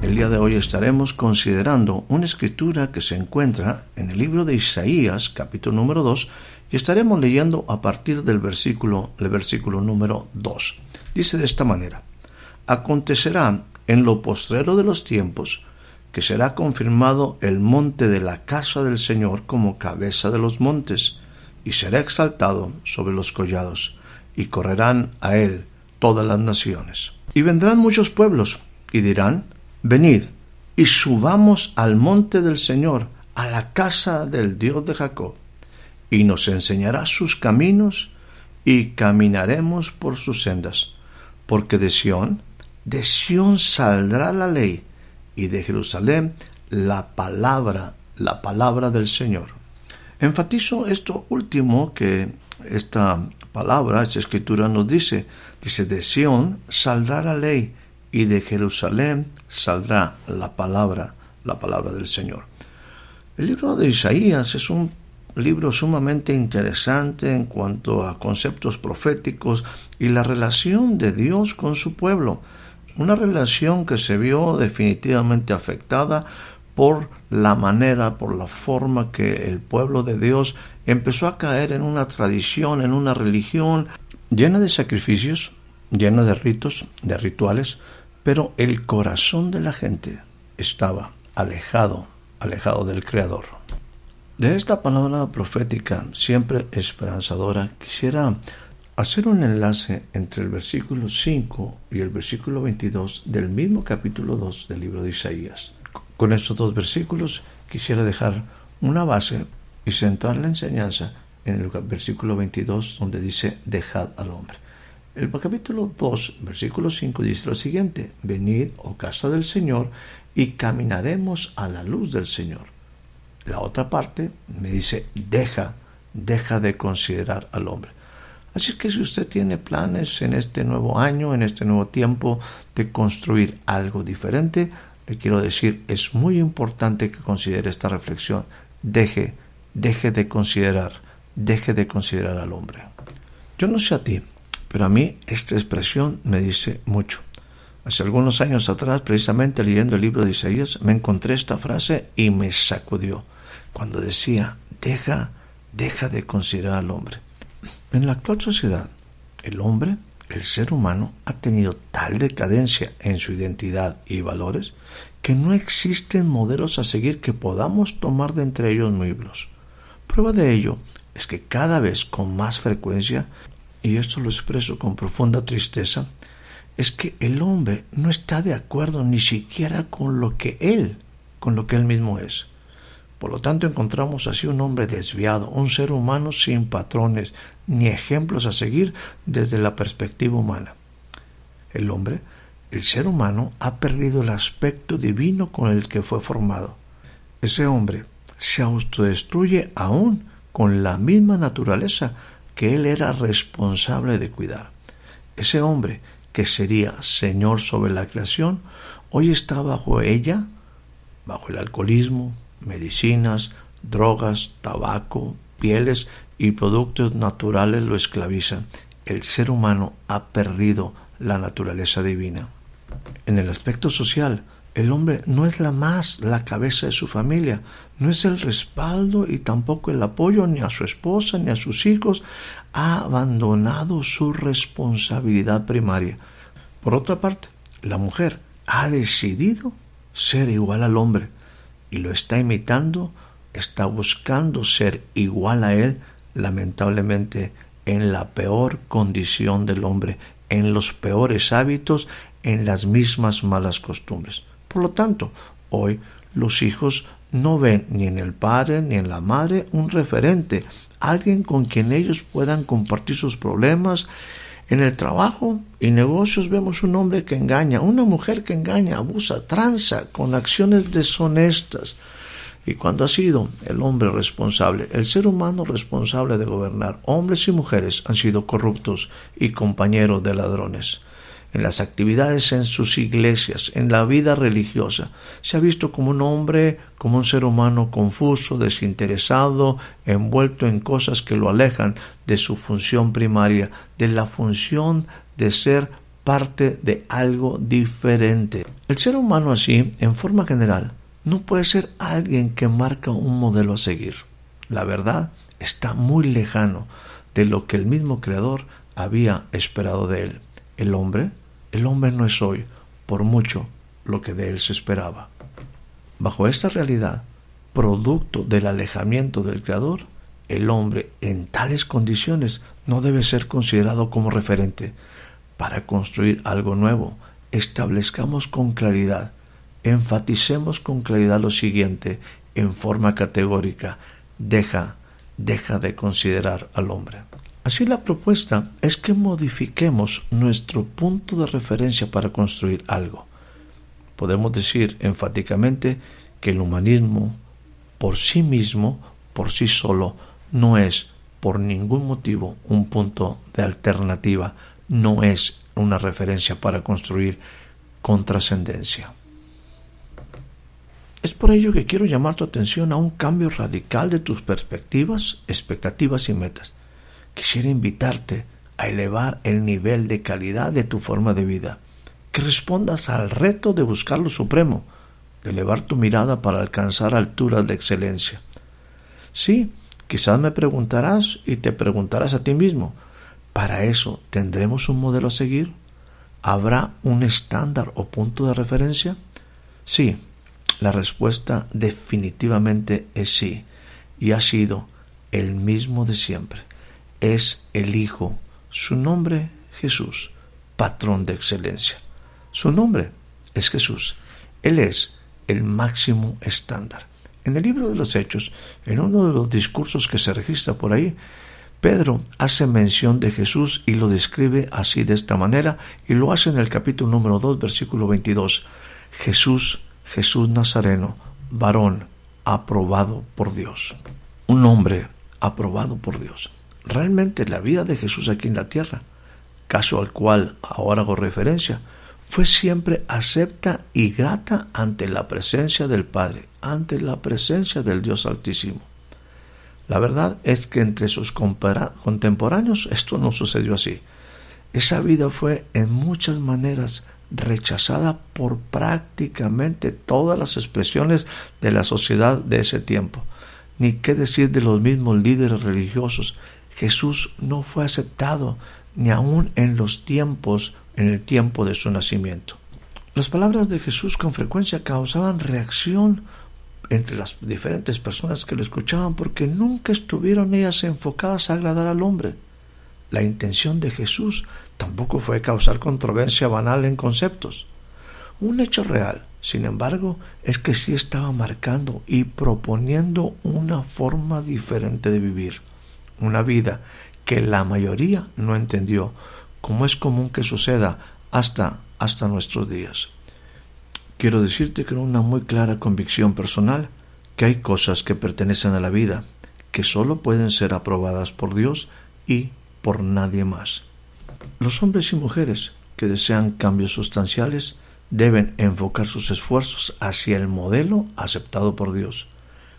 El día de hoy estaremos considerando una escritura que se encuentra en el libro de Isaías, capítulo número 2, y estaremos leyendo a partir del versículo, el versículo número 2. Dice de esta manera: Acontecerá en lo postrero de los tiempos que será confirmado el monte de la casa del Señor como cabeza de los montes, y será exaltado sobre los collados, y correrán a él todas las naciones. Y vendrán muchos pueblos, y dirán, Venid y subamos al monte del Señor, a la casa del Dios de Jacob, y nos enseñará sus caminos, y caminaremos por sus sendas, porque de Sión, de Sión saldrá la ley, y de Jerusalén la palabra, la palabra del Señor. Enfatizo esto último que esta palabra, esta escritura nos dice, dice, de Sión saldrá la ley, y de Jerusalén saldrá la palabra, la palabra del Señor. El libro de Isaías es un libro sumamente interesante en cuanto a conceptos proféticos y la relación de Dios con su pueblo, una relación que se vio definitivamente afectada por la manera, por la forma que el pueblo de Dios empezó a caer en una tradición, en una religión llena de sacrificios, llena de ritos, de rituales, pero el corazón de la gente estaba alejado, alejado del Creador. De esta palabra profética, siempre esperanzadora, quisiera hacer un enlace entre el versículo 5 y el versículo 22 del mismo capítulo 2 del libro de Isaías. Con estos dos versículos quisiera dejar una base y centrar la enseñanza en el versículo 22 donde dice dejad al hombre. El capítulo 2, versículo 5 dice lo siguiente, venid, oh casa del Señor, y caminaremos a la luz del Señor. La otra parte me dice, deja, deja de considerar al hombre. Así que si usted tiene planes en este nuevo año, en este nuevo tiempo, de construir algo diferente, le quiero decir, es muy importante que considere esta reflexión. Deje, deje de considerar, deje de considerar al hombre. Yo no sé a ti, pero a mí esta expresión me dice mucho. Hace algunos años atrás, precisamente leyendo el libro de Isaías, me encontré esta frase y me sacudió, cuando decía, deja, deja de considerar al hombre. En la actual sociedad, el hombre, el ser humano, ha tenido tal decadencia en su identidad y valores que no existen modelos a seguir que podamos tomar de entre ellos mismos. Prueba de ello es que cada vez con más frecuencia y esto lo expreso con profunda tristeza, es que el hombre no está de acuerdo ni siquiera con lo que él, con lo que él mismo es. Por lo tanto, encontramos así un hombre desviado, un ser humano sin patrones ni ejemplos a seguir desde la perspectiva humana. El hombre, el ser humano, ha perdido el aspecto divino con el que fue formado. Ese hombre se autodestruye aún con la misma naturaleza que él era responsable de cuidar. Ese hombre que sería Señor sobre la creación, hoy está bajo ella, bajo el alcoholismo, medicinas, drogas, tabaco, pieles y productos naturales lo esclavizan. El ser humano ha perdido la naturaleza divina. En el aspecto social, el hombre no es la más la cabeza de su familia, no es el respaldo y tampoco el apoyo ni a su esposa ni a sus hijos. Ha abandonado su responsabilidad primaria. Por otra parte, la mujer ha decidido ser igual al hombre y lo está imitando, está buscando ser igual a él, lamentablemente en la peor condición del hombre, en los peores hábitos, en las mismas malas costumbres. Por lo tanto, hoy los hijos no ven ni en el padre ni en la madre un referente, alguien con quien ellos puedan compartir sus problemas, En el trabajo y negocios vemos un hombre que engaña, una mujer que engaña, abusa, tranza con acciones deshonestas. Y cuando ha sido el hombre responsable, el ser humano responsable de gobernar, hombres y mujeres han sido corruptos y compañeros de ladrones en las actividades en sus iglesias, en la vida religiosa. Se ha visto como un hombre, como un ser humano confuso, desinteresado, envuelto en cosas que lo alejan de su función primaria, de la función de ser parte de algo diferente. El ser humano así, en forma general, no puede ser alguien que marca un modelo a seguir. La verdad está muy lejano de lo que el mismo Creador había esperado de él. El hombre, el hombre no es hoy, por mucho, lo que de él se esperaba. Bajo esta realidad, producto del alejamiento del Creador, el hombre en tales condiciones no debe ser considerado como referente. Para construir algo nuevo, establezcamos con claridad, enfaticemos con claridad lo siguiente, en forma categórica, deja, deja de considerar al hombre. Así la propuesta es que modifiquemos nuestro punto de referencia para construir algo. Podemos decir enfáticamente que el humanismo por sí mismo, por sí solo, no es por ningún motivo un punto de alternativa, no es una referencia para construir con trascendencia. Es por ello que quiero llamar tu atención a un cambio radical de tus perspectivas, expectativas y metas quisiera invitarte a elevar el nivel de calidad de tu forma de vida, que respondas al reto de buscar lo supremo, de elevar tu mirada para alcanzar alturas de excelencia. Sí, quizás me preguntarás y te preguntarás a ti mismo, ¿para eso tendremos un modelo a seguir? ¿Habrá un estándar o punto de referencia? Sí, la respuesta definitivamente es sí, y ha sido el mismo de siempre es el Hijo, su nombre Jesús, patrón de excelencia. Su nombre es Jesús. Él es el máximo estándar. En el libro de los Hechos, en uno de los discursos que se registra por ahí, Pedro hace mención de Jesús y lo describe así de esta manera y lo hace en el capítulo número 2, versículo 22. Jesús, Jesús Nazareno, varón aprobado por Dios. Un hombre aprobado por Dios realmente la vida de Jesús aquí en la tierra, caso al cual ahora hago referencia, fue siempre acepta y grata ante la presencia del Padre, ante la presencia del Dios Altísimo. La verdad es que entre sus contemporáneos esto no sucedió así. Esa vida fue en muchas maneras rechazada por prácticamente todas las expresiones de la sociedad de ese tiempo. Ni qué decir de los mismos líderes religiosos Jesús no fue aceptado ni aun en los tiempos, en el tiempo de su nacimiento. Las palabras de Jesús con frecuencia causaban reacción entre las diferentes personas que lo escuchaban porque nunca estuvieron ellas enfocadas a agradar al hombre. La intención de Jesús tampoco fue causar controversia banal en conceptos. Un hecho real, sin embargo, es que sí estaba marcando y proponiendo una forma diferente de vivir una vida que la mayoría no entendió, como es común que suceda hasta, hasta nuestros días. Quiero decirte con una muy clara convicción personal que hay cosas que pertenecen a la vida, que sólo pueden ser aprobadas por Dios y por nadie más. Los hombres y mujeres que desean cambios sustanciales deben enfocar sus esfuerzos hacia el modelo aceptado por Dios.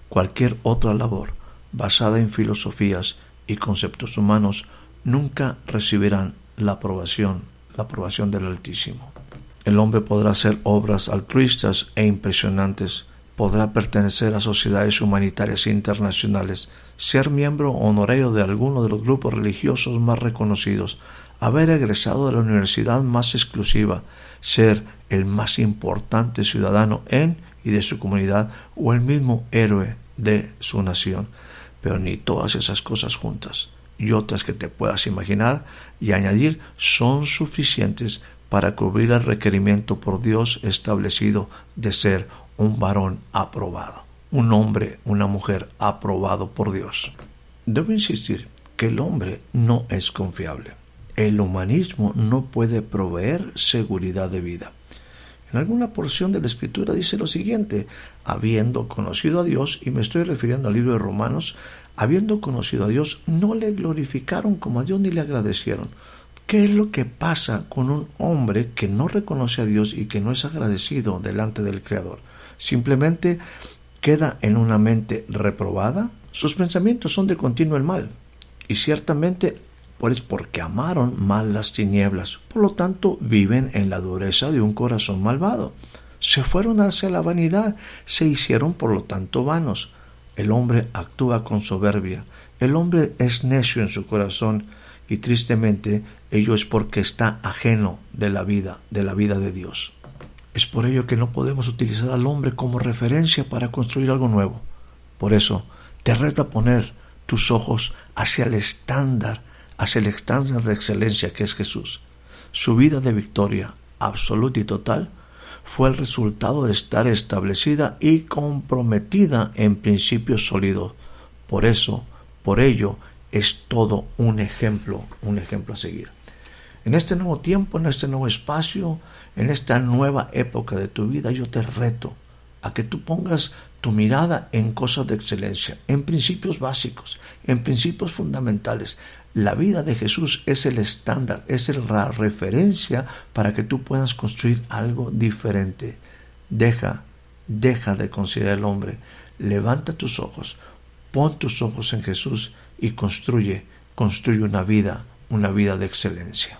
Cualquier otra labor basada en filosofías y conceptos humanos nunca recibirán la aprobación, la aprobación del Altísimo. El hombre podrá hacer obras altruistas e impresionantes, podrá pertenecer a sociedades humanitarias internacionales, ser miembro honorario de alguno de los grupos religiosos más reconocidos, haber egresado de la universidad más exclusiva, ser el más importante ciudadano en y de su comunidad o el mismo héroe de su nación pero ni todas esas cosas juntas y otras que te puedas imaginar y añadir son suficientes para cubrir el requerimiento por Dios establecido de ser un varón aprobado, un hombre, una mujer aprobado por Dios. Debo insistir que el hombre no es confiable. el humanismo no puede proveer seguridad de vida. En alguna porción de la escritura dice lo siguiente, habiendo conocido a Dios, y me estoy refiriendo al libro de Romanos, habiendo conocido a Dios, no le glorificaron como a Dios ni le agradecieron. ¿Qué es lo que pasa con un hombre que no reconoce a Dios y que no es agradecido delante del Creador? Simplemente queda en una mente reprobada. Sus pensamientos son de continuo el mal. Y ciertamente pues porque amaron mal las tinieblas, por lo tanto viven en la dureza de un corazón malvado. Se fueron hacia la vanidad, se hicieron por lo tanto vanos. El hombre actúa con soberbia, el hombre es necio en su corazón, y tristemente ello es porque está ajeno de la vida, de la vida de Dios. Es por ello que no podemos utilizar al hombre como referencia para construir algo nuevo. Por eso, te reto a poner tus ojos hacia el estándar hacia el estándar de excelencia que es Jesús. Su vida de victoria absoluta y total fue el resultado de estar establecida y comprometida en principios sólidos. Por eso, por ello, es todo un ejemplo, un ejemplo a seguir. En este nuevo tiempo, en este nuevo espacio, en esta nueva época de tu vida, yo te reto a que tú pongas tu mirada en cosas de excelencia, en principios básicos, en principios fundamentales, la vida de Jesús es el estándar, es la referencia para que tú puedas construir algo diferente. Deja, deja de considerar al hombre. Levanta tus ojos, pon tus ojos en Jesús y construye, construye una vida, una vida de excelencia.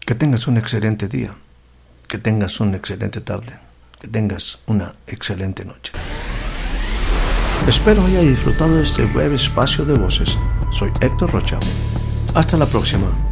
Que tengas un excelente día, que tengas una excelente tarde, que tengas una excelente noche. Espero haya disfrutado de este breve espacio de voces soy Héctor Rocha. Hasta la próxima.